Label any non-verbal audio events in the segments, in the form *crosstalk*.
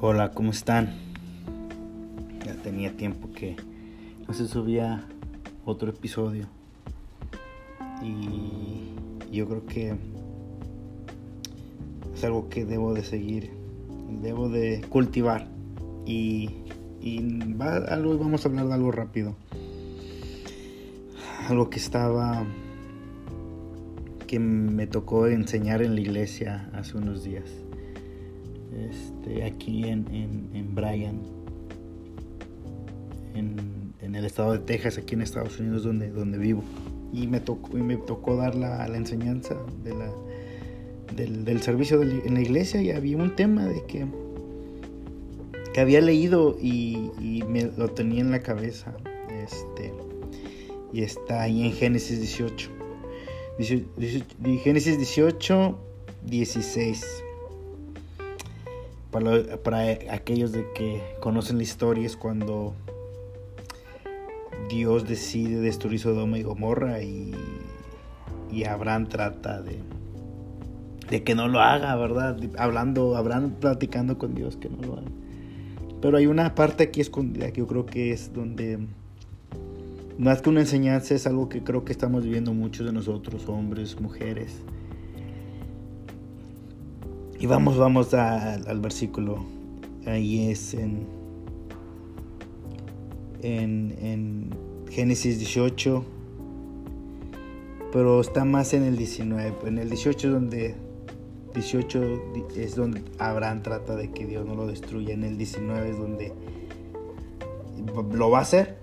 Hola, ¿cómo están? Ya tenía tiempo que no se subía otro episodio. Y yo creo que es algo que debo de seguir, debo de cultivar. Y, algo, vamos a hablar de algo rápido. Algo que estaba, que me tocó enseñar en la iglesia hace unos días este, aquí en, en, Bryan, en, el estado de Texas, aquí en Estados Unidos, donde, donde vivo. Y me tocó, y me tocó dar la, la enseñanza de la, del, servicio en la iglesia y había un tema de que, que había leído y, me lo tenía en la cabeza. Este, y está ahí en Génesis 18. Génesis 18, 16 para, aquellos de que conocen la historia es cuando Dios decide destruir Sodoma y Gomorra y, y Abraham trata de, de que no lo haga, ¿verdad? Hablando, Abraham platicando con Dios que no lo haga. Pero hay una parte aquí escondida que yo creo que es donde más que una enseñanza es algo que creo que estamos viviendo muchos de nosotros, hombres, mujeres y vamos, vamos al versículo. Ahí es en, en, Génesis 18. Pero está más en el 19. En el 18 donde 18 es donde Abraham trata de que Dios no lo destruya. En el 19 es donde lo va a hacer.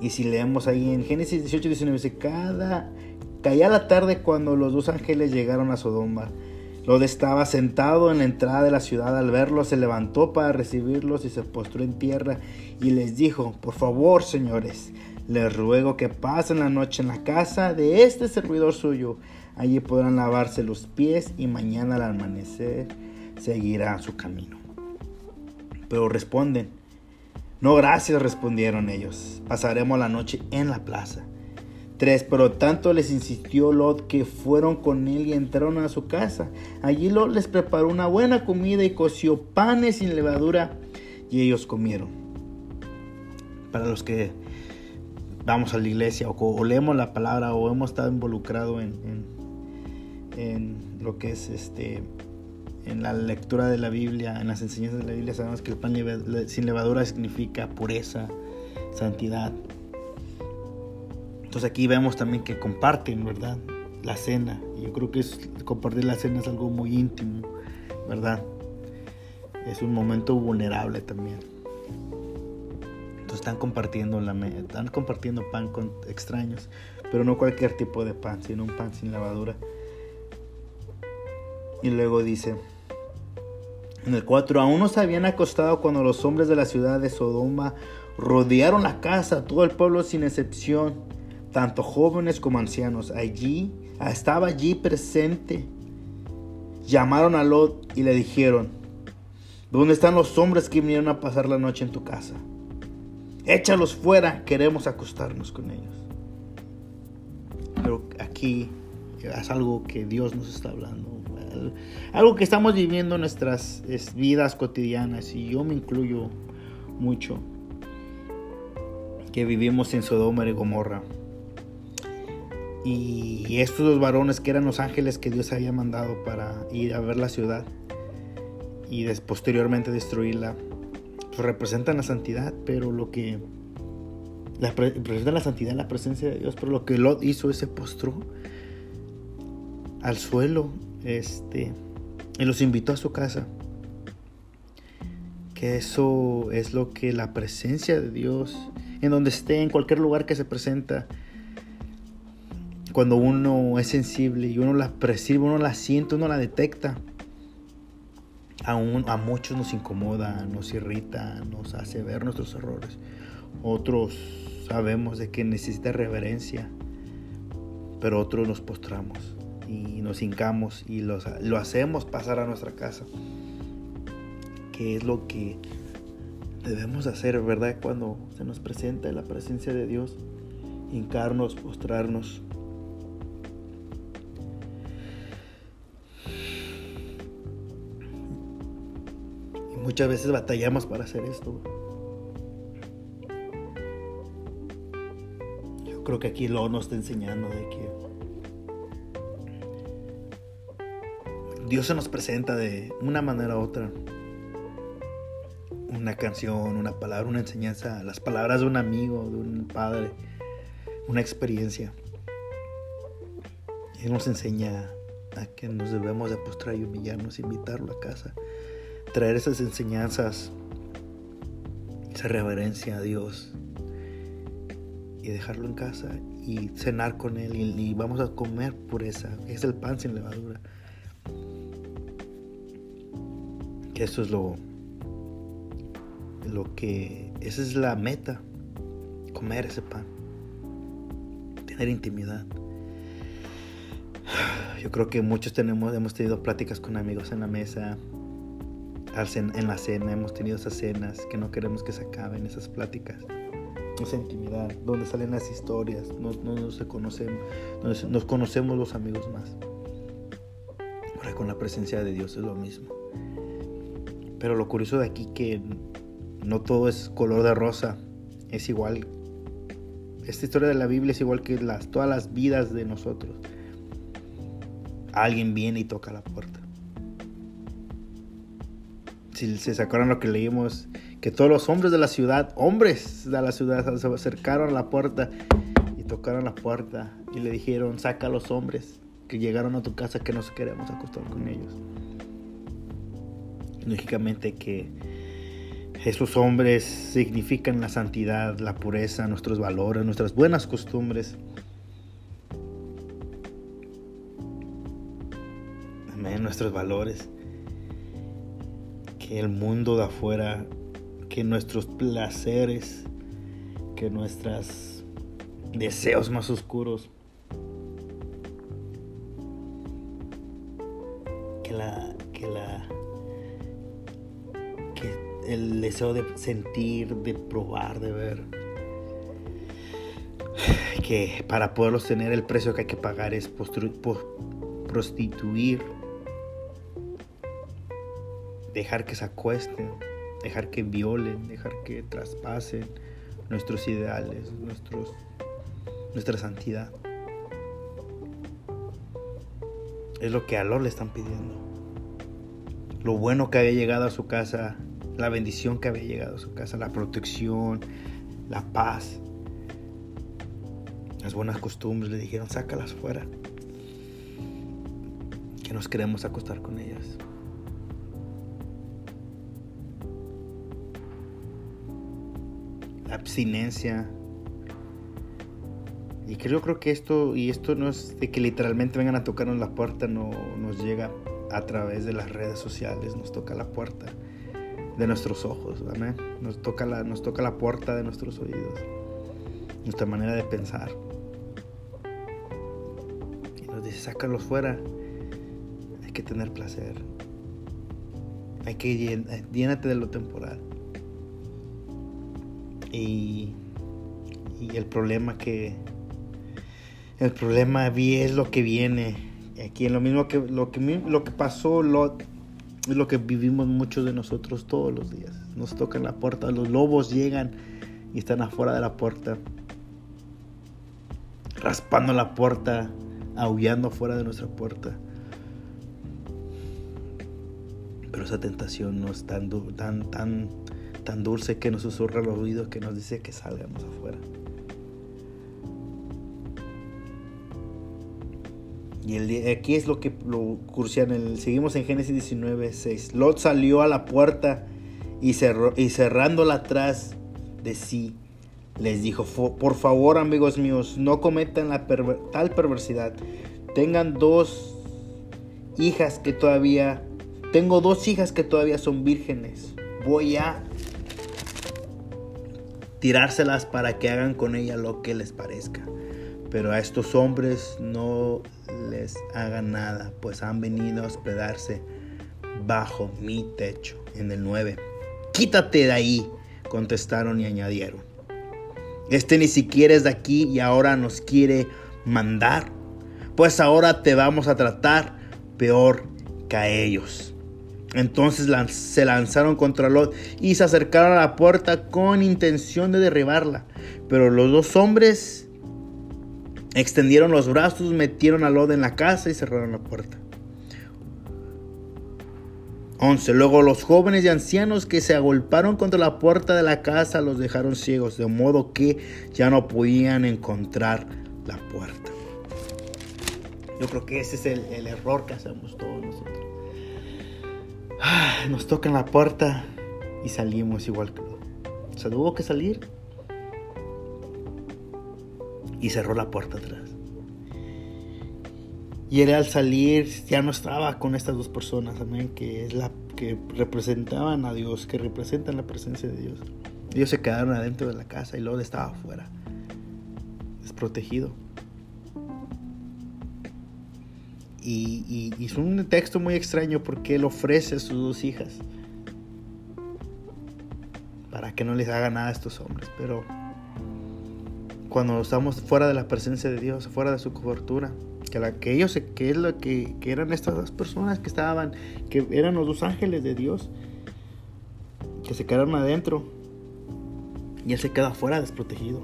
Y si leemos ahí en Génesis 18, 19, dice, cada, caía la tarde cuando los dos ángeles llegaron a Sodoma Lot estaba sentado en la entrada de la ciudad al verlos, se levantó para recibirlos y se postró en tierra y les dijo, por favor, señores, les ruego que pasen la noche en la casa de este servidor suyo. Allí podrán lavarse los pies y mañana al amanecer seguirá su camino. Pero responden, no gracias, respondieron ellos, pasaremos la noche en la plaza. 3. Pero tanto les insistió Lot que fueron con él y entraron a su casa. Allí Lot les preparó una buena comida y coció panes sin levadura y ellos comieron. Para los que vamos a la iglesia o, leemos la palabra o hemos estado involucrado en, en, lo que es este en la lectura de la Biblia, en las enseñanzas de la Biblia, sabemos que el pan sin levadura significa pureza, santidad. Entonces aquí vemos también que comparten, ¿verdad? La cena. Yo creo que compartir la cena es algo muy íntimo, ¿verdad? Es un momento vulnerable también. Entonces están compartiendo, la, están compartiendo pan con extraños, pero no cualquier tipo de pan, sino un pan sin lavadura. Y luego dice, en el 4, aún no se habían acostado cuando los hombres de la ciudad de Sodoma rodearon la casa, todo el pueblo sin excepción tanto jóvenes como ancianos. Allí, estaba allí presente. Llamaron a Lot y le dijeron, ¿dónde están los hombres que vinieron a pasar la noche en tu casa? Échalos fuera, queremos acostarnos con ellos. Pero aquí es algo que Dios nos está hablando. Algo que estamos viviendo en nuestras vidas cotidianas y yo me incluyo mucho. Que vivimos en Sodoma y Gomorra. Y estos dos varones que eran los ángeles que Dios había mandado para ir a ver la ciudad y posteriormente destruirla, pues representan la santidad, pero lo que la, representan la santidad, la presencia de Dios, pero lo que Lot hizo es se postró al suelo, este, y los invitó a su casa. Que eso es lo que la presencia de Dios, en donde esté, en cualquier lugar que se presenta, cuando uno es sensible y uno la percibe, uno la siente, uno la detecta, a, a muchos nos incomoda, nos irrita, nos hace ver nuestros errores. Otros sabemos de que necesita reverencia, pero otros nos postramos y nos hincamos y lo hacemos pasar a nuestra casa. Que es lo que debemos hacer, ¿verdad? Cuando se nos presenta la presencia de Dios, hincarnos, postrarnos Muchas veces batallamos para hacer esto. Yo creo que aquí lo nos está enseñando de que Dios se nos presenta de una manera u otra. Una canción, una palabra, una enseñanza, las palabras de un amigo, de un padre, una experiencia. Él nos enseña a que nos debemos de postrar y humillarnos, invitarlo a casa traer esas enseñanzas, esa reverencia a Dios y dejarlo en casa y cenar con Él y, vamos a comer pureza, es el pan sin levadura. Que eso es lo, lo que, esa es la meta, comer ese pan, tener intimidad. Yo creo que muchos tenemos, hemos tenido pláticas con amigos en la mesa, en la cena, hemos tenido esas cenas que no queremos que se acaben, esas pláticas, esa intimidad, donde salen las historias, no, nos conocemos, nos, conocemos los amigos más. Ahora con la presencia de Dios es lo mismo. Pero lo curioso de aquí que no todo es color de rosa, es igual. Esta historia de la Biblia es igual que las, todas las vidas de nosotros. Alguien viene y toca la puerta si se sacaron lo que leímos, que todos los hombres de la ciudad, hombres de la ciudad, se acercaron a la puerta y tocaron la puerta y le dijeron, saca a los hombres que llegaron a tu casa que nos queremos acostar con ellos. Lógicamente que esos hombres significan la santidad, la pureza, nuestros valores, nuestras buenas costumbres. Amén, nuestros valores el mundo de afuera, que nuestros placeres, que nuestros deseos más oscuros, que la, que la, que el deseo de sentir, de probar, de ver, que para poderlos tener el precio que hay que pagar es prostituir dejar que se acuesten, dejar que violen, dejar que traspasen nuestros ideales, nuestros, nuestra santidad. Es lo que a Lord le están pidiendo. Lo bueno que había llegado a su casa, la bendición que había llegado a su casa, la protección, la paz, las buenas costumbres. Le dijeron, sácalas fuera. Que nos queremos acostar con ellas. Abstinencia. Y creo, creo que esto, y esto no es de que literalmente vengan a tocarnos la puerta, no nos llega a través de las redes sociales, nos toca la puerta de nuestros ojos, Nos toca la, nos toca la puerta de nuestros oídos, nuestra manera de pensar. Y nos dice, sácalos fuera, hay que tener placer, hay que llénate de lo temporal. Y, el problema que el problema es lo que viene. Aquí en lo mismo que lo que lo que pasó lo, es lo que vivimos muchos de nosotros todos los días. Nos tocan la puerta los lobos llegan y están afuera de la puerta raspando la puerta aullando afuera de nuestra puerta. Pero esa tentación no es tan tan tan tan dulce que nos susurra los oídos que nos dice que salgamos afuera. Y el, aquí es lo que lo cursian. seguimos en Génesis 19, 6. Lot salió a la puerta y, cerró, y cerrándola atrás de sí, les dijo, por favor amigos míos, no cometan la tal perversidad. Tengan dos hijas que todavía... Tengo dos hijas que todavía son vírgenes. Voy a tirárselas para que hagan con ella lo que les parezca. Pero a estos hombres no les hagan nada, pues han venido a hospedarse bajo mi techo. En el 9. Quítate de ahí, contestaron y añadieron. Este ni siquiera es de aquí y ahora nos quiere mandar. Pues ahora te vamos a tratar peor que a ellos. Entonces se lanzaron contra Lot y se acercaron a la puerta con intención de derribarla. Pero los dos hombres extendieron los brazos, metieron a Lot en la casa y cerraron la puerta. 11. Luego los jóvenes y ancianos que se agolparon contra la puerta de la casa los dejaron ciegos, de modo que ya no podían encontrar la puerta. Yo creo que ese es el, error que hacemos todos nosotros. Ah, nos tocan la puerta y salimos igual que Se tuvo que salir y cerró la puerta atrás. Y él al salir ya no estaba con estas dos personas, que es la que representaban a Dios, que representan la presencia de Dios. Ellos se quedaron adentro de la casa y Lot estaba afuera, desprotegido. Y, es un texto muy extraño porque él ofrece a sus dos hijas para que no les haga nada a estos hombres. Pero cuando estamos fuera de la presencia de Dios, fuera de su cobertura, que, la, que ellos, que eran estas dos personas que estaban, que eran los dos ángeles de Dios, que se quedaron adentro y él se queda afuera desprotegido.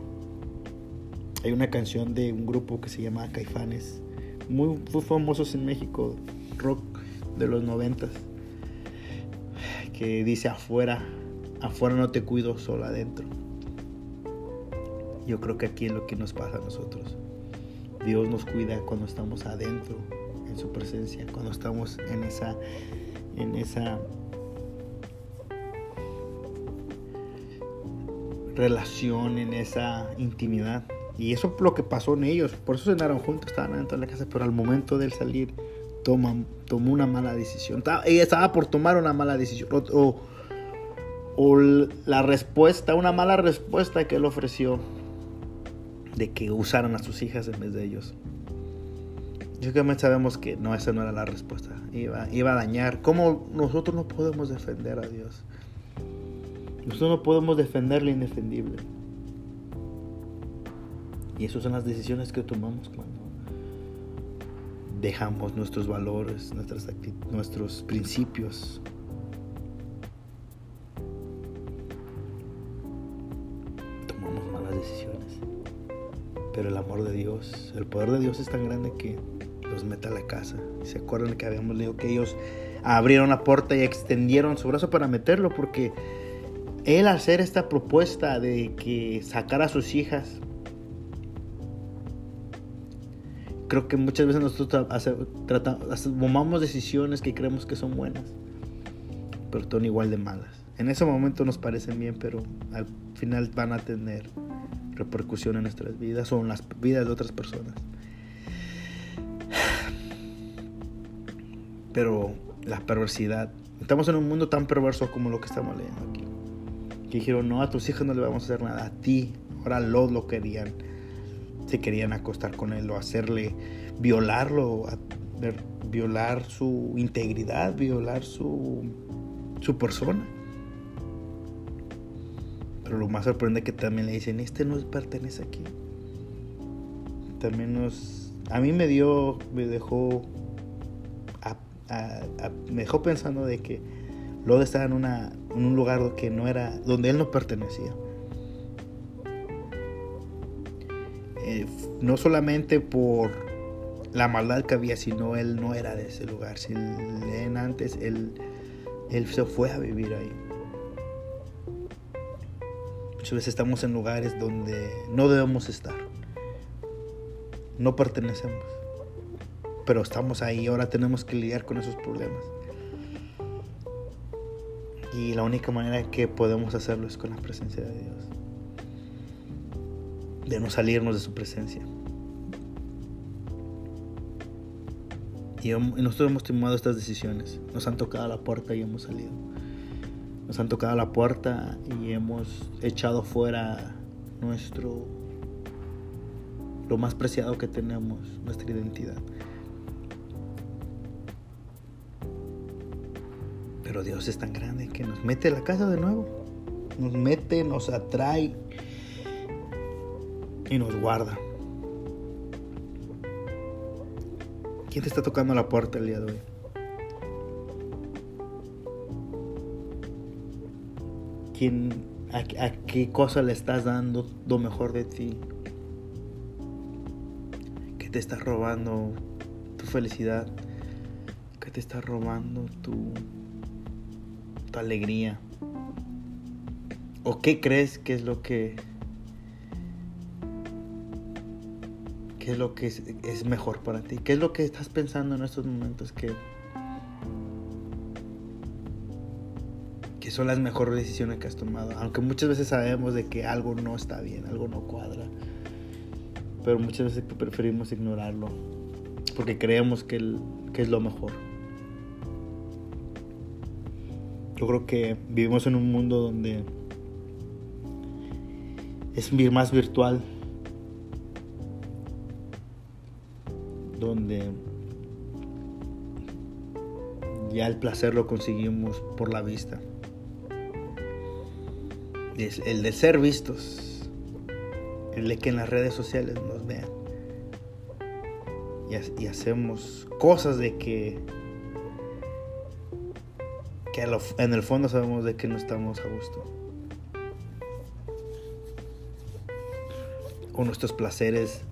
Hay una canción de un grupo que se llama Caifanes, muy, famosos en México, rock de los noventas, que dice afuera, afuera no te cuido, solo adentro. Yo creo que aquí es lo que nos pasa a nosotros. Dios nos cuida cuando estamos adentro, en su presencia, cuando estamos en esa, en esa relación, en esa intimidad. Y eso es lo que pasó en ellos. Por eso cenaron juntos, estaban dentro de la casa, pero al momento de salir toma, tomó una mala decisión. Ella estaba por tomar una mala decisión. O, o la respuesta, una mala respuesta que él ofreció de que usaran a sus hijas en vez de ellos. Yo también sabemos que no, esa no era la respuesta. Iba, iba a dañar. ¿Cómo nosotros no podemos defender a Dios? Nosotros no podemos defender lo indefendible. Y esas son las decisiones que tomamos cuando dejamos nuestros valores, nuestros principios. Tomamos malas decisiones. Pero el amor de Dios, el poder de Dios es tan grande que los mete a la casa. ¿Se acuerdan que habíamos leído que ellos abrieron la puerta y extendieron su brazo para meterlo? Porque él hacer esta propuesta de que sacara a sus hijas, creo que muchas veces nosotros tratamos, tomamos decisiones que creemos que son buenas, pero son igual de malas. En ese momento nos parecen bien, pero al final van a tener repercusión en nuestras vidas o en las vidas de otras personas. *sighs* Pero la perversidad. Estamos en un mundo tan perverso como lo que estamos leyendo aquí. Que dijeron, no, a tus hijas no le vamos a hacer nada. A ti, ahora los lo querían. Se querían acostar con él o hacerle, violarlo, violar su integridad, violar su, su persona. Pero lo más sorprendente es que también le dicen, este no pertenece aquí. También nos... A mí me dio, me dejó... me dejó pensando de que Lod estaba en, una, en un lugar que no era, donde él no pertenecía. No solamente por la maldad que había, sino él no era de ese lugar. Si leen antes, él, él se fue a vivir ahí. Muchas veces estamos en lugares donde no debemos estar. No pertenecemos. Pero estamos ahí, ahora tenemos que lidiar con esos problemas. Y la única manera que podemos hacerlo es con la presencia de Dios. De no salirnos de su presencia. Y nosotros hemos tomado estas decisiones. Nos han tocado la puerta y hemos salido nos han tocado la puerta y hemos echado fuera nuestro lo más preciado que tenemos, nuestra identidad. Pero Dios es tan grande que nos mete a la casa de nuevo. Nos mete, nos atrae y nos guarda. ¿Quién te está tocando la puerta el día de hoy? quién, a, qué cosa le estás dando lo mejor de ti. Que te está robando tu felicidad. Que te está robando tu, tu alegría. ¿O qué crees que es lo que qué es lo que es, mejor para ti? ¿Qué es lo que estás pensando en estos momentos que que son las mejores decisiones que has tomado? Aunque muchas veces sabemos de que algo no está bien, algo no cuadra. Pero muchas veces preferimos ignorarlo porque creemos que, el, que es lo mejor. Yo creo que vivimos en un mundo donde es más virtual, donde ya el placer lo conseguimos por la vista. Es el de ser vistos, el de que en las redes sociales nos vean. Y, hacemos cosas de que, que en el fondo sabemos de que no estamos a gusto. o nuestros placeres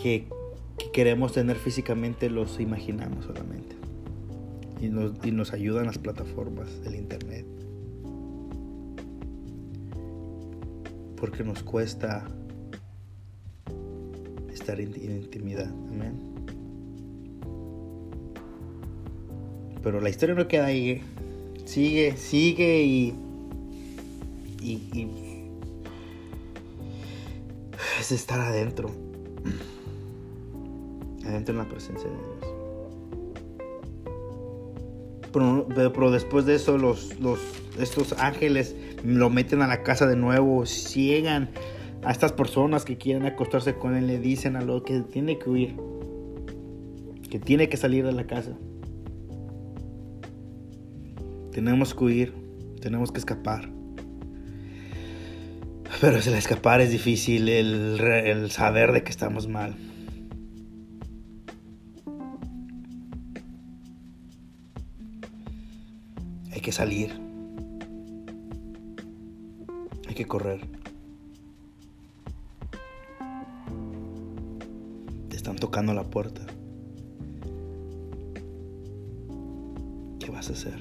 que, queremos tener físicamente los imaginamos solamente. Y nos, y nos ayudan las plataformas del internet. Porque nos cuesta estar en, intimidad. Amén. Pero la historia no queda ahí. Sigue, sigue y, y es estar adentro. En la presencia de Dios. Pero, después de eso, los, los, estos ángeles lo meten a la casa de nuevo, ciegan a estas personas que quieren acostarse con él, le dicen a lo que tiene que huir, que tiene que salir de la casa. Tenemos que huir, tenemos que escapar. Pero el escapar es difícil, el, saber de que estamos mal. Que salir. Hay que correr. Te están tocando la puerta. ¿Qué vas a hacer?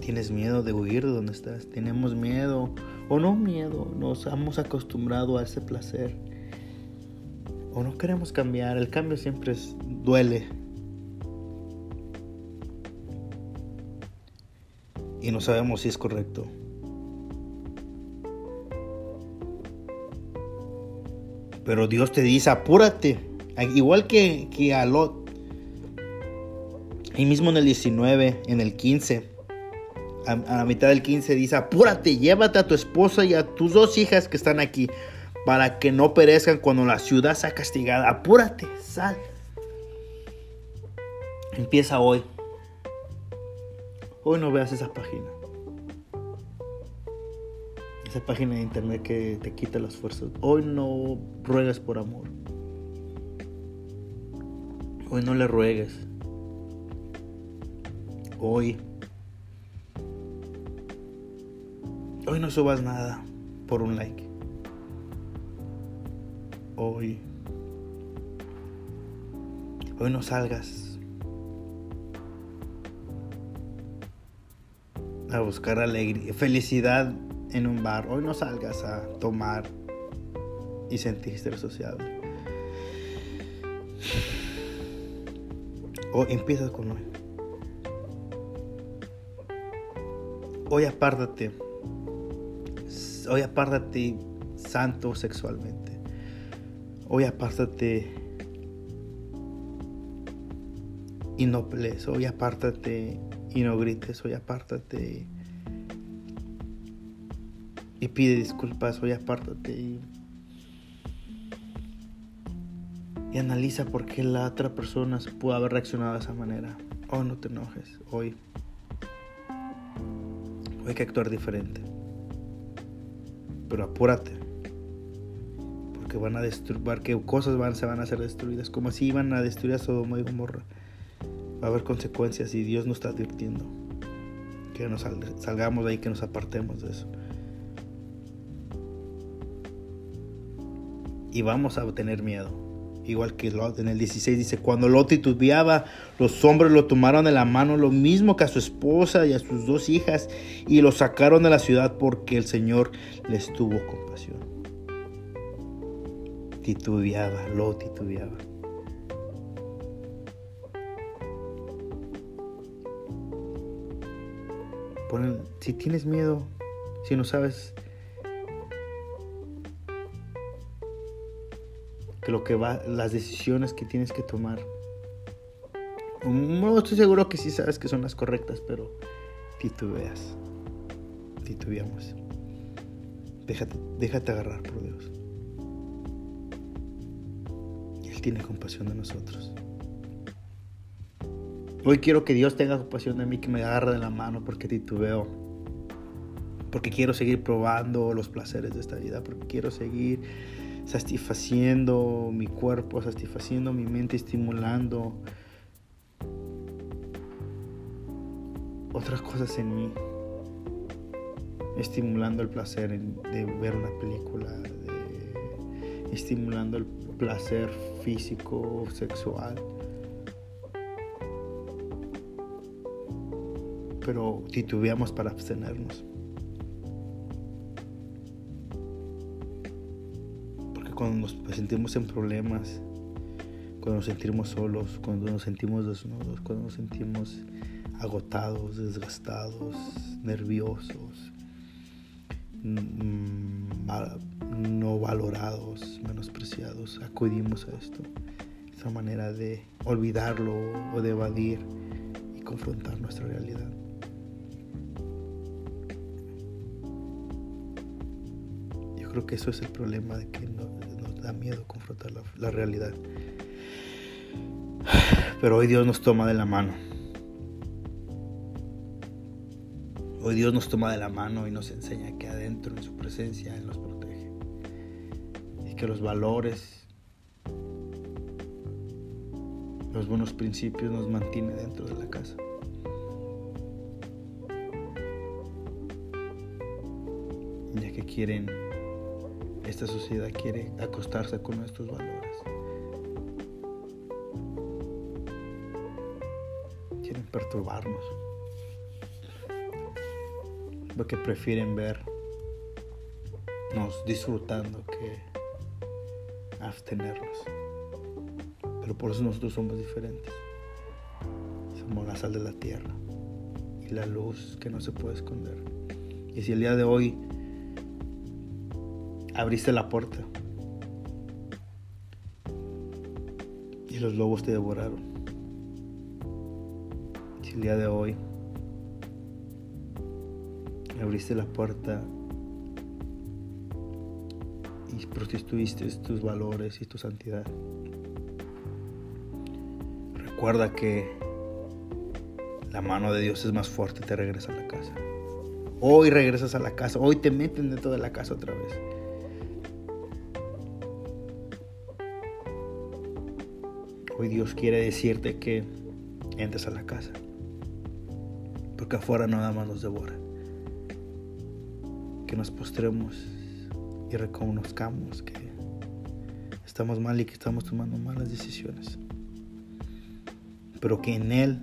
Tienes miedo de huir de donde estás. Tenemos miedo o no miedo. Nos hemos acostumbrado a ese placer. O no queremos cambiar. El cambio siempre duele. Y no sabemos si es correcto. Pero Dios te dice, apúrate. Igual que, que a Lot. Ahí mismo en el 19, en el 15 a, la mitad del 15 dice, apúrate, llévate a tu esposa y a tus dos hijas que están aquí, para que no perezcan cuando la ciudad sea castigada. Apúrate, sal. Empieza hoy. Hoy no veas esa página. Esa página de internet que te quita las fuerzas. Hoy no ruegues por amor. Hoy no le ruegues. Hoy Hoy no subas nada por un like. Hoy. Hoy no salgas a buscar alegría, felicidad en un bar. Hoy no salgas a tomar y sentirte sociable. Hoy empiezas con hoy. Hoy apártate hoy apártate santo sexualmente. Hoy apártate y no pelees. Hoy apártate y no grites. Hoy apártate y pide disculpas. Hoy apártate y, y analiza por qué la otra persona pudo haber reaccionado de esa manera. Hoy no te enojes. Hoy, hoy hay que actuar diferente pero apúrate. Porque van a destruir, que cosas van, se van a ser destruidas, como si iban a destruir a Sodoma y Gomorra. Va a haber consecuencias y Dios nos está advirtiendo. Que nos salgamos de ahí, que nos apartemos de eso. Y vamos a tener miedo. Igual que Lot en el 16 dice, cuando Lot titubeaba, los hombres lo tomaron de la mano, lo mismo que a su esposa y a sus dos hijas, y lo sacaron de la ciudad porque el Señor les tuvo compasión. Titubeaba, Lot titubeaba. Si tienes miedo, si no sabes que lo que va, las decisiones que tienes que tomar. No estoy seguro que sí sabes que son las correctas, pero titubeas. Titubeamos. Déjate, déjate agarrar por Dios. Él tiene compasión de nosotros. Hoy quiero que Dios tenga compasión de mí, que me agarre de la mano porque titubeo. Porque quiero seguir probando los placeres de esta vida, porque quiero seguir satisfaciendo mi cuerpo, satisfaciendo mi mente, estimulando otras cosas en mí, estimulando el placer de ver una película, estimulando el placer físico, sexual. Pero titubeamos para abstenernos. cuando nos sentimos en problemas, cuando nos sentimos solos, cuando nos sentimos desnudos, cuando nos sentimos agotados, desgastados, nerviosos, mm, no valorados, menospreciados, acudimos a esto. Esta manera de olvidarlo o de evadir y confrontar nuestra realidad. Creo que eso es el problema de que no, da miedo confrontar la, realidad. Pero hoy Dios nos toma de la mano. Hoy Dios nos toma de la mano y nos enseña que adentro, en su presencia, Él nos protege. Y que los valores, los buenos principios nos mantienen dentro de la casa. Ya que quieren esta sociedad quiere acostarse con nuestros valores. Quieren perturbarnos. Porque prefieren vernos disfrutando que abstenernos. Pero por eso nosotros somos diferentes. Somos la sal de la tierra y la luz que no se puede esconder. Y si el día de hoy abriste la puerta y los lobos te devoraron. Si el día de hoy abriste la puerta y prostituiste tus valores y tu santidad, recuerda que la mano de Dios es más fuerte te regresa a la casa. Hoy regresas a la casa, hoy te meten dentro de la casa otra vez. Dios quiere decirte que entres a la casa. Porque afuera nada más nos devora. Que nos postremos y reconozcamos que estamos mal y que estamos tomando malas decisiones. Pero que en Él,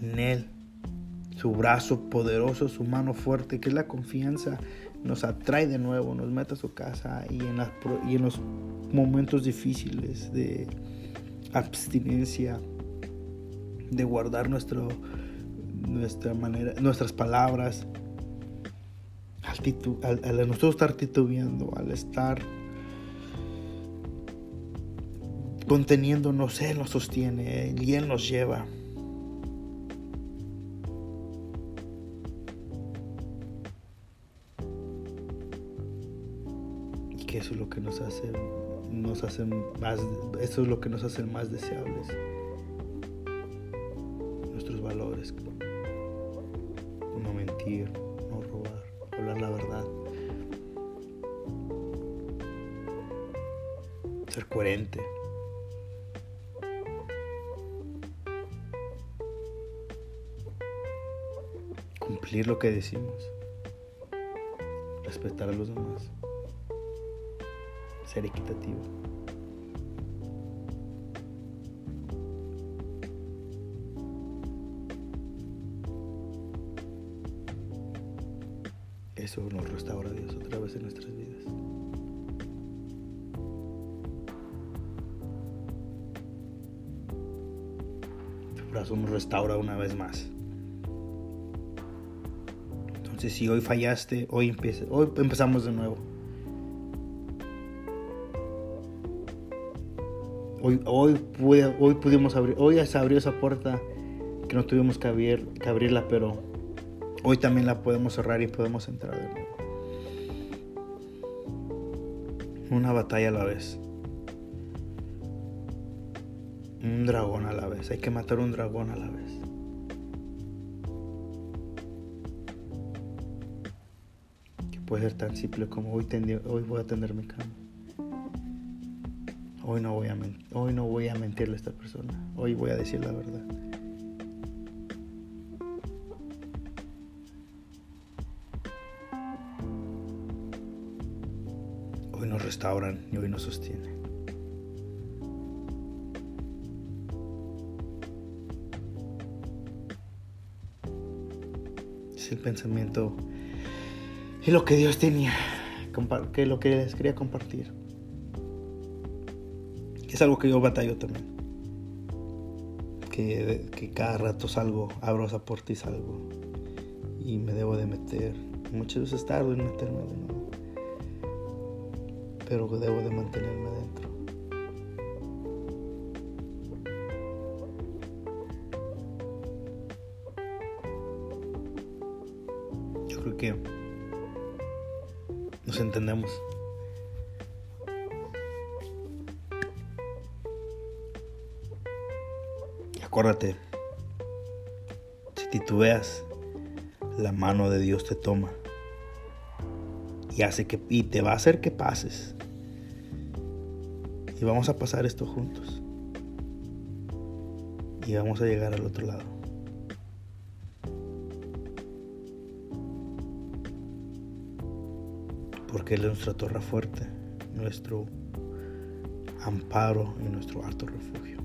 en Él, su brazo poderoso, su mano fuerte, que es la confianza, nos atrae de nuevo, nos mete a su casa y en, y en los momentos difíciles de abstinencia, de guardar nuestro, nuestra manera, nuestras palabras, al, al, nosotros estar titubeando, al estar conteniéndonos, Él nos sostiene y Él nos lleva. que eso es lo que nos hace, nos hacen más, eso es lo que nos hace más deseables, nuestros valores, no mentir, no robar, hablar la verdad, ser coherente. cumplir lo que decimos, respetar a los demás ser equitativo. Eso nos restaura Dios otra vez en nuestras vidas. Tu brazo nos restaura una vez más. Entonces, si hoy fallaste, hoy, empieza, hoy empezamos de nuevo. Hoy, hoy, hoy pudimos abrir, hoy se abrió esa puerta que no tuvimos que, abrir, que abrirla, pero hoy también la podemos cerrar y podemos entrar de nuevo. Una batalla a la vez. Un dragón a la vez. Hay que matar un dragón a la vez. Que puede ser tan simple como hoy, hoy voy a tender mi cama. Hoy no, voy a hoy no voy a mentirle a esta persona. Hoy voy a decir la verdad. hoy nos restauran y hoy nos sostienen. Es el pensamiento y lo que Dios tenía, que lo que les quería compartir. Es algo que yo batallo también. Que, que cada rato salgo, abro puerta y salgo. Y me debo de meter. Muchas veces tardo en meterme de nuevo pero debo de mantenerme dentro. Yo creo que nos entendemos. Acuérdate, si titubeas, la mano de Dios te toma y hace que y te va a hacer que pases y vamos a pasar esto juntos. Y vamos a llegar al otro lado. Porque Él es nuestra torre fuerte, nuestro amparo y nuestro alto refugio.